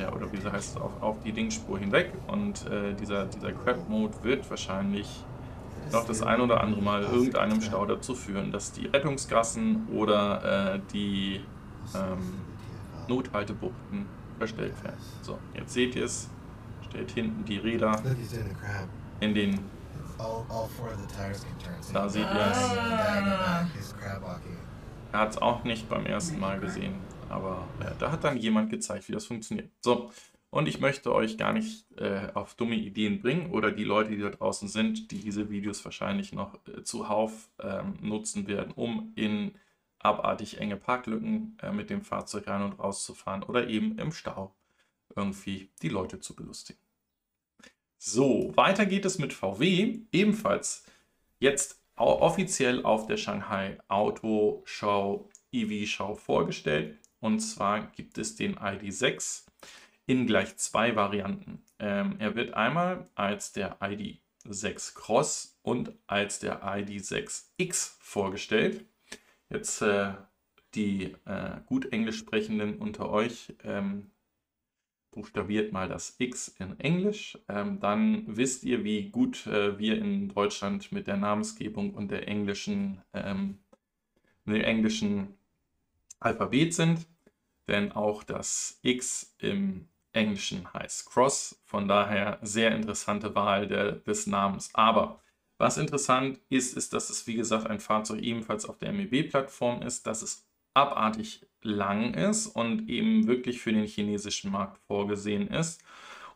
S1: ja, oder wie heißt es, auf, auf die Dingspur hinweg. Und äh, dieser, dieser Crab-Mode wird wahrscheinlich noch das ein oder andere Mal irgendeinem Stau dazu führen, dass die Rettungsgassen oder äh, die ähm, Nothaltebuchten verstellt werden. So, jetzt seht ihr es. Stellt hinten die Räder in den. Da seht ihr es. Er hat es auch nicht beim ersten Mal gesehen, aber äh, da hat dann jemand gezeigt, wie das funktioniert. So, und ich möchte euch gar nicht äh, auf dumme Ideen bringen oder die Leute, die da draußen sind, die diese Videos wahrscheinlich noch äh, zuhauf ähm, nutzen werden, um in abartig enge Parklücken äh, mit dem Fahrzeug rein und raus zu fahren oder eben im Stau irgendwie die Leute zu belustigen. So, weiter geht es mit VW, ebenfalls jetzt offiziell auf der Shanghai Auto Show EV Show vorgestellt. Und zwar gibt es den ID6 in gleich zwei Varianten. Ähm, er wird einmal als der ID6 Cross und als der ID6X vorgestellt. Jetzt äh, die äh, gut Englisch sprechenden unter euch, ähm, buchstabiert mal das X in Englisch. Ähm, dann wisst ihr, wie gut äh, wir in Deutschland mit der Namensgebung und der englischen, ähm, dem englischen Alphabet sind. Denn auch das X im Englischen heißt Cross. Von daher sehr interessante Wahl der, des Namens. Aber was interessant ist, ist, dass es wie gesagt ein Fahrzeug ebenfalls auf der MEB-Plattform ist, dass es abartig lang ist und eben wirklich für den chinesischen Markt vorgesehen ist.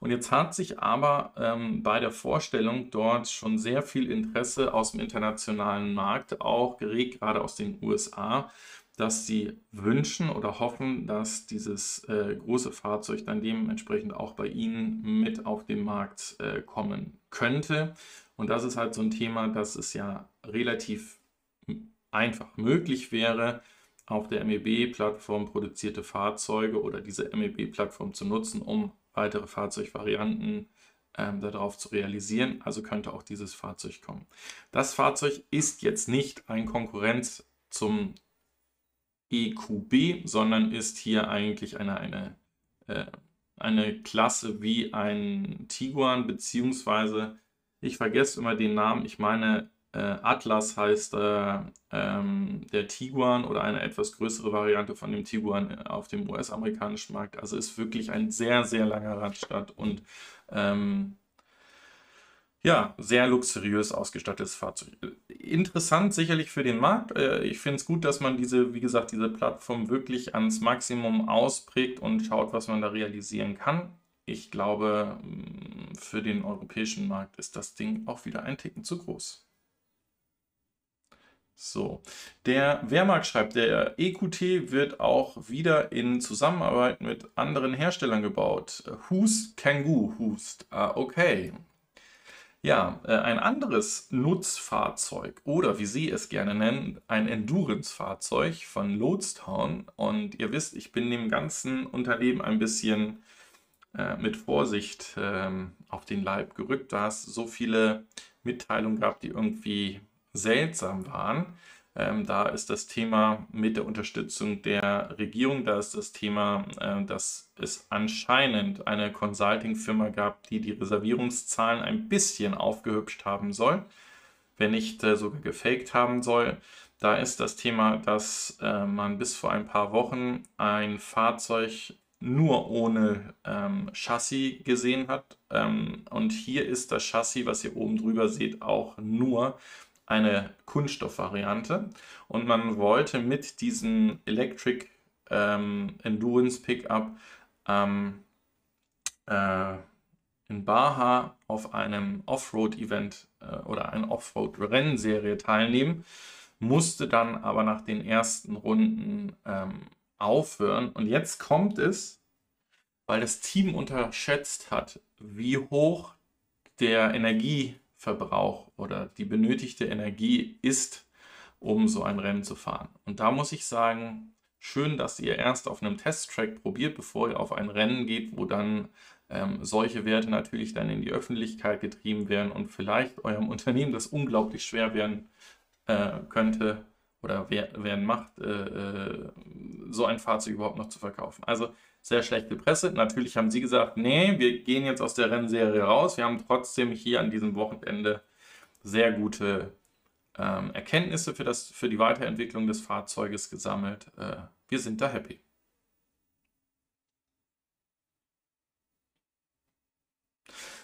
S1: Und jetzt hat sich aber ähm, bei der Vorstellung dort schon sehr viel Interesse aus dem internationalen Markt auch geregt, gerade aus den USA, dass sie wünschen oder hoffen, dass dieses äh, große Fahrzeug dann dementsprechend auch bei ihnen mit auf den Markt äh, kommen könnte. Und das ist halt so ein Thema, dass es ja relativ einfach möglich wäre, auf der MEB-Plattform produzierte Fahrzeuge oder diese MEB-Plattform zu nutzen, um weitere Fahrzeugvarianten ähm, darauf zu realisieren. Also könnte auch dieses Fahrzeug kommen. Das Fahrzeug ist jetzt nicht ein Konkurrenz zum EQB, sondern ist hier eigentlich eine, eine, äh, eine Klasse wie ein Tiguan, beziehungsweise ich vergesse immer den Namen, ich meine äh, Atlas heißt äh, ähm, der Tiguan oder eine etwas größere Variante von dem Tiguan auf dem US-amerikanischen Markt. Also ist wirklich ein sehr, sehr langer Radstand und ähm, ja, sehr luxuriös ausgestattetes Fahrzeug. Interessant sicherlich für den Markt. Äh, ich finde es gut, dass man diese, wie gesagt, diese Plattform wirklich ans Maximum ausprägt und schaut, was man da realisieren kann. Ich glaube, für den europäischen Markt ist das Ding auch wieder ein Ticken zu groß. So, der Wehrmarkt schreibt, der EQT wird auch wieder in Zusammenarbeit mit anderen Herstellern gebaut. Hust, Kangoo, Hust. Ah, okay. Ja, äh, ein anderes Nutzfahrzeug oder wie Sie es gerne nennen, ein Endurance-Fahrzeug von Loadstown. Und ihr wisst, ich bin dem ganzen Unternehmen ein bisschen äh, mit Vorsicht ähm, auf den Leib gerückt, da es so viele Mitteilungen gab, die irgendwie seltsam waren. Ähm, da ist das Thema mit der Unterstützung der Regierung, da ist das Thema, äh, dass es anscheinend eine Consulting-Firma gab, die die Reservierungszahlen ein bisschen aufgehübscht haben soll, wenn nicht äh, sogar gefaked haben soll. Da ist das Thema, dass äh, man bis vor ein paar Wochen ein Fahrzeug nur ohne ähm, Chassis gesehen hat. Ähm, und hier ist das Chassis, was ihr oben drüber seht, auch nur eine Kunststoffvariante und man wollte mit diesem Electric ähm, Endurance Pickup ähm, äh, in Baja auf einem Offroad-Event äh, oder einer Offroad-Rennserie teilnehmen, musste dann aber nach den ersten Runden ähm, aufhören. Und jetzt kommt es, weil das Team unterschätzt hat, wie hoch der Energie Verbrauch oder die benötigte Energie ist, um so ein Rennen zu fahren. Und da muss ich sagen, schön, dass ihr erst auf einem Testtrack probiert, bevor ihr auf ein Rennen geht, wo dann ähm, solche Werte natürlich dann in die Öffentlichkeit getrieben werden und vielleicht eurem *laughs* Unternehmen das unglaublich schwer werden äh, könnte oder werden macht, äh, äh, so ein Fahrzeug überhaupt noch zu verkaufen. Also sehr schlechte Presse. Natürlich haben sie gesagt, nee, wir gehen jetzt aus der Rennserie raus. Wir haben trotzdem hier an diesem Wochenende sehr gute ähm, Erkenntnisse für, das, für die Weiterentwicklung des Fahrzeuges gesammelt. Äh, wir sind da happy.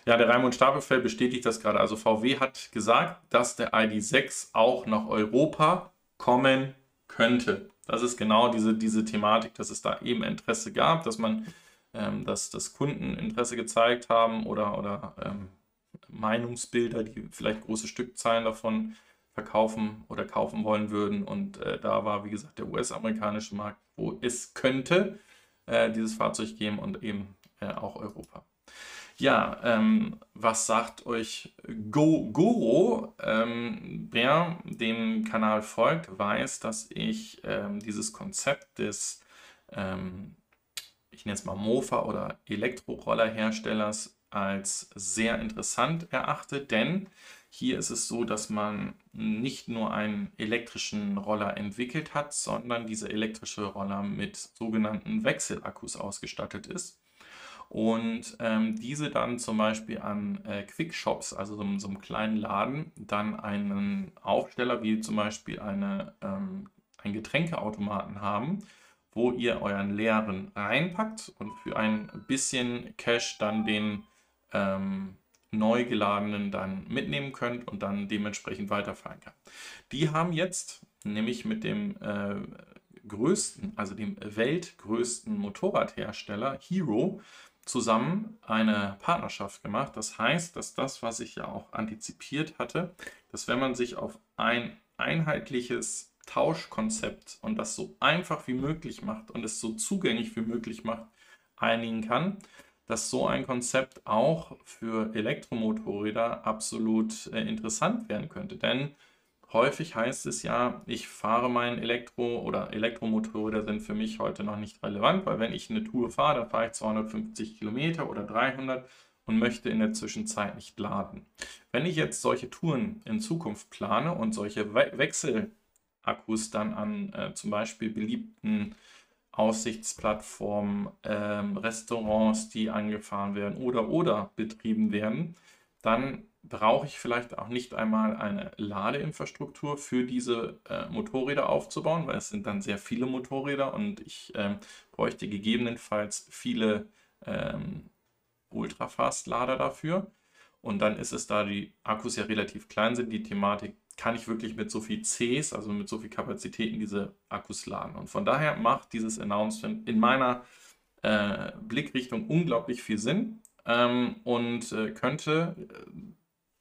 S1: Ja, der Raimund Stapelfeld bestätigt das gerade. Also VW hat gesagt, dass der ID6 auch nach Europa kommen könnte. Das ist genau diese, diese Thematik, dass es da eben Interesse gab, dass man, ähm, dass, dass Kunden Interesse gezeigt haben oder, oder ähm, Meinungsbilder, die vielleicht große Stückzahlen davon verkaufen oder kaufen wollen würden. Und äh, da war, wie gesagt, der US-amerikanische Markt, wo es könnte äh, dieses Fahrzeug geben und eben äh, auch Europa. Ja, ähm, was sagt euch Go Goro? Ähm, wer dem Kanal folgt, weiß, dass ich ähm, dieses Konzept des, ähm, ich nenne es mal Mofa oder Elektrorollerherstellers als sehr interessant erachte, denn hier ist es so, dass man nicht nur einen elektrischen Roller entwickelt hat, sondern dieser elektrische Roller mit sogenannten Wechselakkus ausgestattet ist. Und ähm, diese dann zum Beispiel an äh, Quickshops, also so, so einem kleinen Laden, dann einen Aufsteller wie zum Beispiel eine, ähm, einen Getränkeautomaten haben, wo ihr euren leeren reinpackt und für ein bisschen Cash dann den ähm, neu geladenen dann mitnehmen könnt und dann dementsprechend weiterfahren kann. Die haben jetzt nämlich mit dem äh, größten, also dem weltgrößten Motorradhersteller Hero zusammen eine Partnerschaft gemacht. Das heißt, dass das, was ich ja auch antizipiert hatte, dass wenn man sich auf ein einheitliches Tauschkonzept und das so einfach wie möglich macht und es so zugänglich wie möglich macht, einigen kann, dass so ein Konzept auch für Elektromotorräder absolut äh, interessant werden könnte. Denn häufig heißt es ja, ich fahre mein Elektro- oder Elektromotorräder sind für mich heute noch nicht relevant, weil wenn ich eine Tour fahre, dann fahre ich 250 Kilometer oder 300 und möchte in der Zwischenzeit nicht laden. Wenn ich jetzt solche Touren in Zukunft plane und solche We Wechselakkus dann an äh, zum Beispiel beliebten Aussichtsplattformen, ähm, Restaurants, die angefahren werden oder oder betrieben werden, dann brauche ich vielleicht auch nicht einmal eine Ladeinfrastruktur für diese äh, Motorräder aufzubauen, weil es sind dann sehr viele Motorräder und ich ähm, bräuchte gegebenenfalls viele ähm, Ultrafast-Lader dafür. Und dann ist es da die Akkus ja relativ klein sind, die Thematik kann ich wirklich mit so viel Cs, also mit so viel Kapazitäten, diese Akkus laden. Und von daher macht dieses Announcement in meiner äh, Blickrichtung unglaublich viel Sinn ähm, und äh, könnte äh,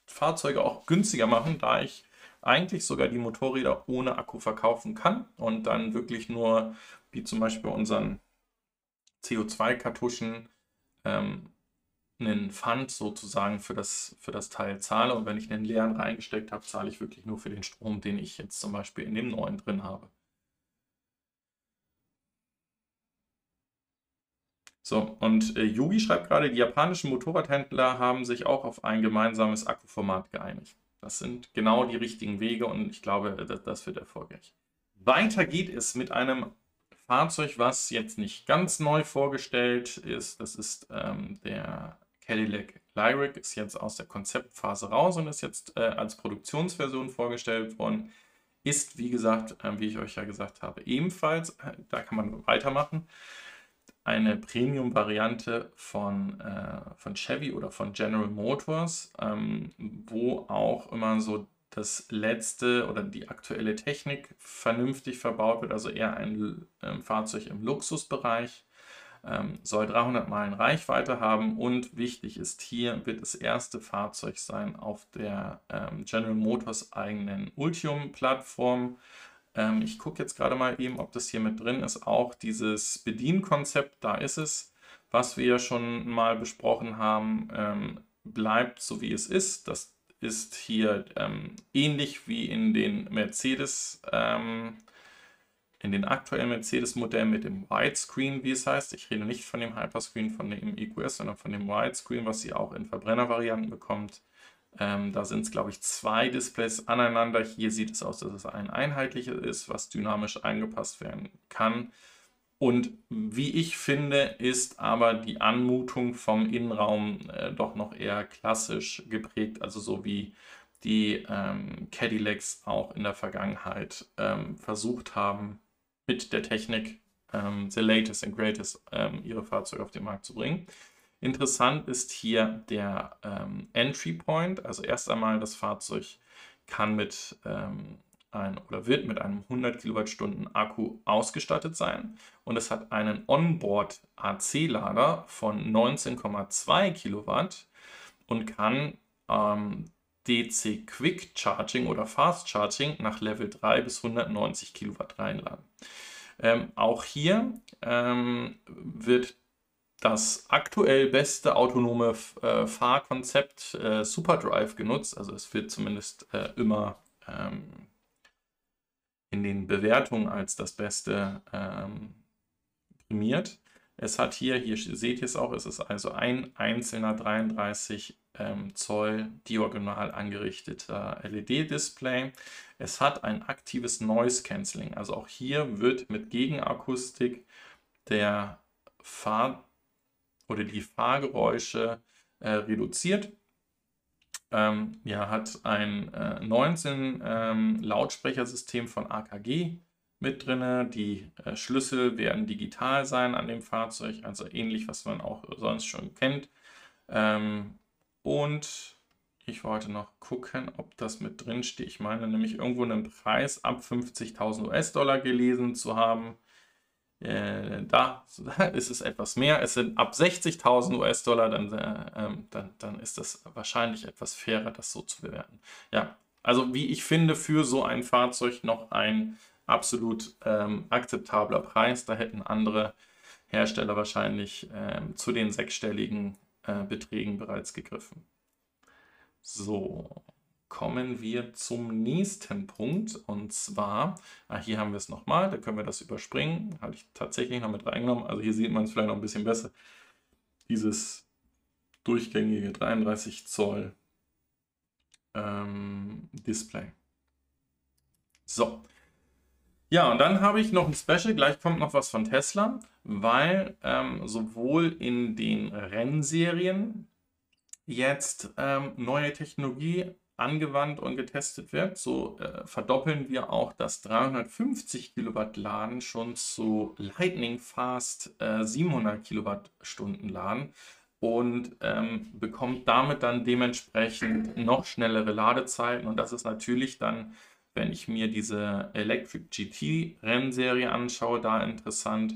S1: Fahrzeuge auch günstiger machen, da ich eigentlich sogar die Motorräder ohne Akku verkaufen kann und dann wirklich nur, wie zum Beispiel unseren CO2-Kartuschen, ähm, einen Pfand sozusagen für das, für das Teil zahle. Und wenn ich einen leeren reingesteckt habe, zahle ich wirklich nur für den Strom, den ich jetzt zum Beispiel in dem neuen drin habe. So, und äh, Yugi schreibt gerade, die japanischen Motorradhändler haben sich auch auf ein gemeinsames Akkuformat geeinigt. Das sind genau die richtigen Wege und ich glaube, das, das wird erfolgreich. Weiter geht es mit einem Fahrzeug, was jetzt nicht ganz neu vorgestellt ist. Das ist ähm, der Cadillac Lyric ist jetzt aus der Konzeptphase raus und ist jetzt äh, als Produktionsversion vorgestellt worden. Ist, wie gesagt, äh, wie ich euch ja gesagt habe, ebenfalls, äh, da kann man weitermachen, eine Premium-Variante von, äh, von Chevy oder von General Motors, ähm, wo auch immer so das letzte oder die aktuelle Technik vernünftig verbaut wird, also eher ein ähm, Fahrzeug im Luxusbereich ähm, soll 300 Meilen Reichweite haben und wichtig ist hier, wird das erste Fahrzeug sein auf der ähm, General Motors eigenen Ultium-Plattform. Ähm, ich gucke jetzt gerade mal eben, ob das hier mit drin ist. Auch dieses Bedienkonzept, da ist es, was wir ja schon mal besprochen haben, ähm, bleibt so wie es ist. Das ist hier ähm, ähnlich wie in den Mercedes ähm, in den aktuellen Mercedes-Modellen mit dem Widescreen, wie es heißt. Ich rede nicht von dem Hyperscreen von dem EQS, sondern von dem Widescreen, was ihr auch in Verbrennervarianten bekommt. Ähm, da sind es, glaube ich, zwei Displays aneinander. Hier sieht es aus, dass es ein einheitliches ist, was dynamisch angepasst werden kann. Und wie ich finde, ist aber die Anmutung vom Innenraum äh, doch noch eher klassisch geprägt, also so wie die ähm, Cadillacs auch in der Vergangenheit ähm, versucht haben, mit der Technik ähm, the latest and greatest ähm, ihre Fahrzeuge auf den Markt zu bringen. Interessant ist hier der ähm, Entry Point. Also erst einmal das Fahrzeug kann mit ähm, ein, oder wird mit einem 100 Kilowattstunden Akku ausgestattet sein und es hat einen Onboard AC-Lader von 19,2 Kilowatt und kann ähm, DC Quick Charging oder Fast Charging nach Level 3 bis 190 Kilowatt reinladen. Ähm, auch hier ähm, wird das aktuell beste autonome äh, Fahrkonzept äh, SuperDrive genutzt. Also es wird zumindest äh, immer ähm, in den Bewertungen als das Beste ähm, prämiert. Es hat hier, hier seht ihr es auch, es ist also ein einzelner 33 ähm, Zoll diagonal angerichteter LED-Display. Es hat ein aktives Noise Cancelling, also auch hier wird mit Gegenakustik der Fahr oder die Fahrgeräusche äh, reduziert. Ähm, ja, hat ein äh, 19 ähm, Lautsprechersystem von AKG mit drin. Die äh, Schlüssel werden digital sein an dem Fahrzeug, also ähnlich, was man auch sonst schon kennt. Ähm, und ich wollte noch gucken, ob das mit drin steht. Ich meine nämlich irgendwo einen Preis ab 50.000 US-Dollar gelesen zu haben. Äh, da *laughs* ist es etwas mehr. Es sind ab 60.000 US-Dollar, dann, äh, ähm, dann, dann ist das wahrscheinlich etwas fairer, das so zu bewerten. Ja, also wie ich finde, für so ein Fahrzeug noch ein absolut ähm, akzeptabler Preis. Da hätten andere Hersteller wahrscheinlich ähm, zu den sechsstelligen äh, Beträgen bereits gegriffen. So, kommen wir zum nächsten Punkt. Und zwar, ah, hier haben wir es nochmal, da können wir das überspringen. Habe ich tatsächlich noch mit reingenommen. Also hier sieht man es vielleicht noch ein bisschen besser. Dieses durchgängige 33 Zoll ähm, Display. So. Ja, und dann habe ich noch ein Special. Gleich kommt noch was von Tesla, weil ähm, sowohl in den Rennserien jetzt ähm, neue Technologie angewandt und getestet wird. So äh, verdoppeln wir auch das 350 Kilowatt Laden schon zu Lightning Fast äh, 700 Kilowattstunden Laden und ähm, bekommt damit dann dementsprechend noch schnellere Ladezeiten. Und das ist natürlich dann, wenn ich mir diese Electric GT Rennserie anschaue, da interessant,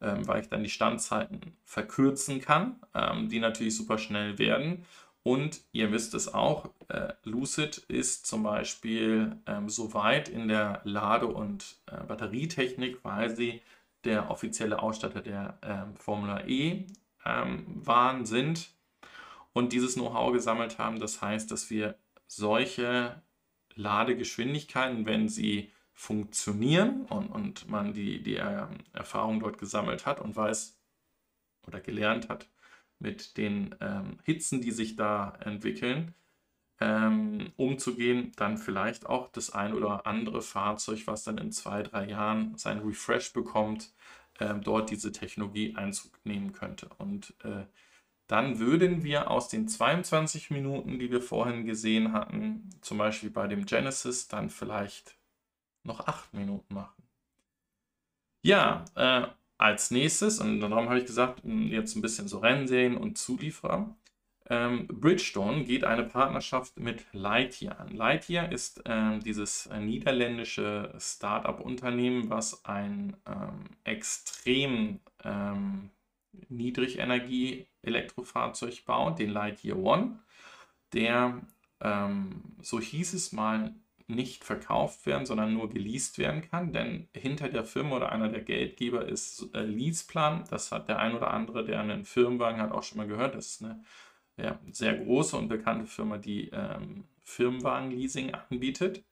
S1: ähm, weil ich dann die Standzeiten verkürzen kann, ähm, die natürlich super schnell werden. Und ihr wisst es auch, äh, Lucid ist zum Beispiel ähm, so weit in der Lade- und äh, Batterietechnik, weil sie der offizielle Ausstatter der ähm, Formula E ähm, waren, sind und dieses Know-how gesammelt haben. Das heißt, dass wir solche Ladegeschwindigkeiten, wenn sie funktionieren und, und man die, die äh, Erfahrung dort gesammelt hat und weiß oder gelernt hat, mit den ähm, Hitzen, die sich da entwickeln, ähm, umzugehen, dann vielleicht auch das ein oder andere Fahrzeug, was dann in zwei, drei Jahren sein Refresh bekommt, ähm, dort diese Technologie Einzug nehmen könnte. Und äh, dann würden wir aus den 22 Minuten, die wir vorhin gesehen hatten, zum Beispiel bei dem Genesis, dann vielleicht noch 8 Minuten machen. Ja, äh, als nächstes, und darum habe ich gesagt, jetzt ein bisschen so Rennserien und Zulieferer. Ähm, Bridgestone geht eine Partnerschaft mit Lightyear an. Lightyear ist ähm, dieses äh, niederländische Start-up-Unternehmen, was ein ähm, extrem ähm, Niedrigenergie-Elektrofahrzeug baut, den Lightyear One, der, ähm, so hieß es mal, nicht verkauft werden, sondern nur geleast werden kann. Denn hinter der Firma oder einer der Geldgeber ist äh, Leaseplan. Das hat der ein oder andere, der einen Firmenwagen hat, auch schon mal gehört. Das ist eine ja, sehr große und bekannte Firma, die ähm, Firmenwagen-Leasing anbietet.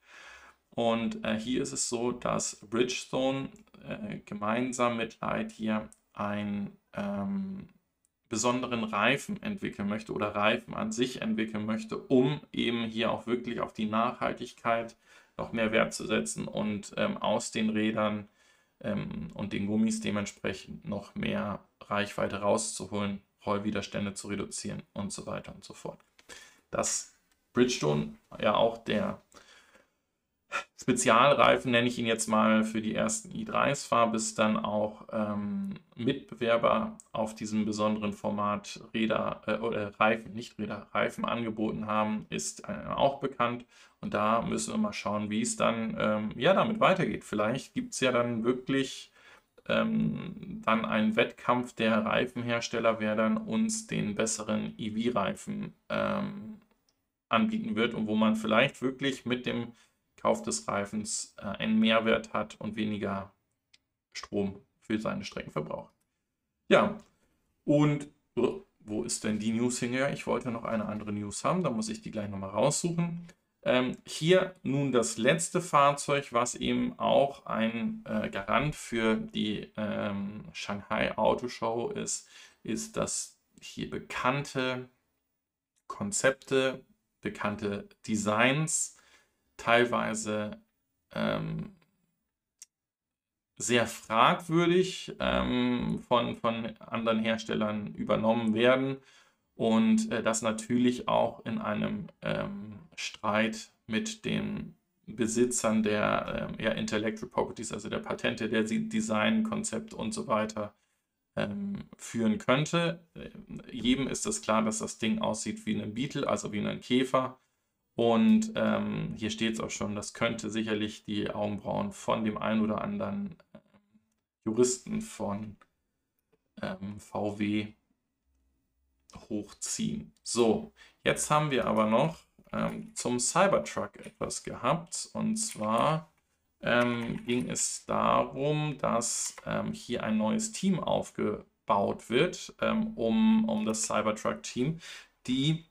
S1: Und äh, hier ist es so, dass Bridgestone äh, gemeinsam mit Lightyear ein ähm, besonderen Reifen entwickeln möchte oder Reifen an sich entwickeln möchte, um eben hier auch wirklich auf die Nachhaltigkeit noch mehr Wert zu setzen und ähm, aus den Rädern ähm, und den Gummis dementsprechend noch mehr Reichweite rauszuholen, Rollwiderstände zu reduzieren und so weiter und so fort. Dass Bridgestone ja auch der Spezialreifen, nenne ich ihn jetzt mal, für die ersten i3s war, bis dann auch ähm, Mitbewerber auf diesem besonderen Format Räder äh, oder Reifen, nicht Räder, Reifen angeboten haben, ist äh, auch bekannt. Und da müssen wir mal schauen, wie es dann ähm, ja damit weitergeht. Vielleicht gibt es ja dann wirklich ähm, dann einen Wettkampf der Reifenhersteller, wer dann uns den besseren EV-Reifen ähm, anbieten wird und wo man vielleicht wirklich mit dem Kauf des Reifens äh, einen Mehrwert hat und weniger Strom für seine Strecken verbraucht. Ja, und oh, wo ist denn die News hingegangen? Ich wollte noch eine andere News haben, da muss ich die gleich nochmal raussuchen. Ähm, hier nun das letzte Fahrzeug, was eben auch ein äh, Garant für die ähm, Shanghai Auto Show ist, ist das hier bekannte Konzepte, bekannte Designs teilweise ähm, sehr fragwürdig ähm, von, von anderen Herstellern übernommen werden und äh, das natürlich auch in einem ähm, Streit mit den Besitzern der äh, ja, Intellectual Properties, also der Patente, der Designkonzept und so weiter ähm, führen könnte. Äh, jedem ist es klar, dass das Ding aussieht wie ein Beetle, also wie ein Käfer. Und ähm, hier steht es auch schon, das könnte sicherlich die Augenbrauen von dem einen oder anderen äh, Juristen von ähm, VW hochziehen. So, jetzt haben wir aber noch ähm, zum Cybertruck etwas gehabt. Und zwar ähm, ging es darum, dass ähm, hier ein neues Team aufgebaut wird, ähm, um, um das Cybertruck-Team, die,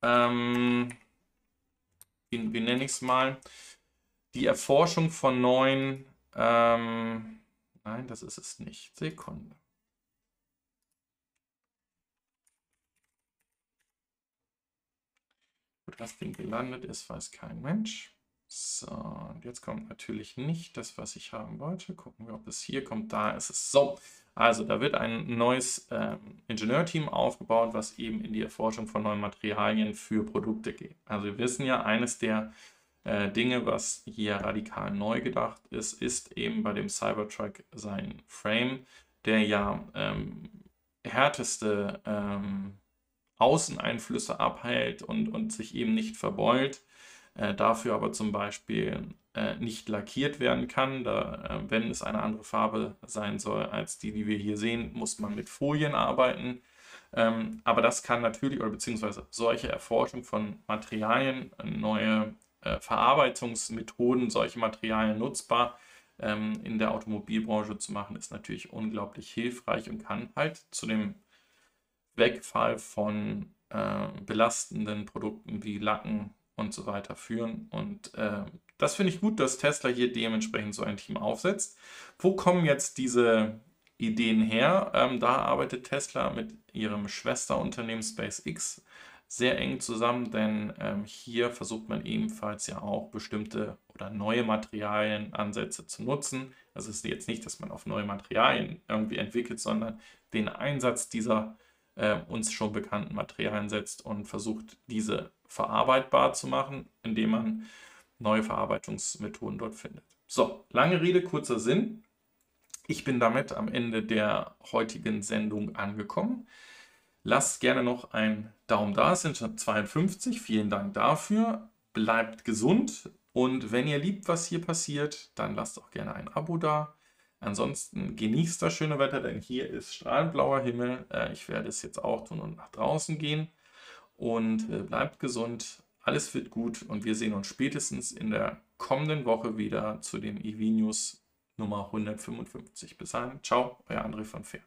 S1: ähm, wie, wie nenne ich es mal, die Erforschung von neuen, ähm, nein, das ist es nicht, Sekunde. Das Ding gelandet ist, weiß kein Mensch. So, und jetzt kommt natürlich nicht das, was ich haben wollte. Gucken wir, ob es hier kommt. Da ist es. So, also da wird ein neues ähm, Ingenieurteam aufgebaut, was eben in die Erforschung von neuen Materialien für Produkte geht. Also wir wissen ja, eines der äh, Dinge, was hier radikal neu gedacht ist, ist eben bei dem Cybertruck sein Frame, der ja ähm, härteste ähm, Außeneinflüsse abhält und, und sich eben nicht verbeult, äh, dafür aber zum Beispiel äh, nicht lackiert werden kann. Da, äh, wenn es eine andere Farbe sein soll als die, die wir hier sehen, muss man mit Folien arbeiten. Ähm, aber das kann natürlich, oder beziehungsweise solche Erforschung von Materialien, neue äh, Verarbeitungsmethoden, solche Materialien nutzbar ähm, in der Automobilbranche zu machen, ist natürlich unglaublich hilfreich und kann halt zu dem Wegfall von äh, belastenden Produkten wie Lacken und so weiter führen. Und äh, das finde ich gut, dass Tesla hier dementsprechend so ein Team aufsetzt. Wo kommen jetzt diese Ideen her? Ähm, da arbeitet Tesla mit ihrem Schwesterunternehmen SpaceX sehr eng zusammen, denn ähm, hier versucht man ebenfalls ja auch bestimmte oder neue Materialienansätze zu nutzen. Also es ist jetzt nicht, dass man auf neue Materialien irgendwie entwickelt, sondern den Einsatz dieser äh, uns schon bekannten Materialien setzt und versucht, diese verarbeitbar zu machen, indem man neue Verarbeitungsmethoden dort findet. So, lange Rede, kurzer Sinn. Ich bin damit am Ende der heutigen Sendung angekommen. Lasst gerne noch einen Daumen da, es sind schon 52. Vielen Dank dafür. Bleibt gesund und wenn ihr liebt, was hier passiert, dann lasst auch gerne ein Abo da. Ansonsten genießt das schöne Wetter, denn hier ist strahlend blauer Himmel. Äh, ich werde es jetzt auch tun und nach draußen gehen. Und äh, bleibt gesund, alles wird gut und wir sehen uns spätestens in der kommenden Woche wieder zu dem EV News Nummer 155. Bis dahin, ciao, euer André von Fair.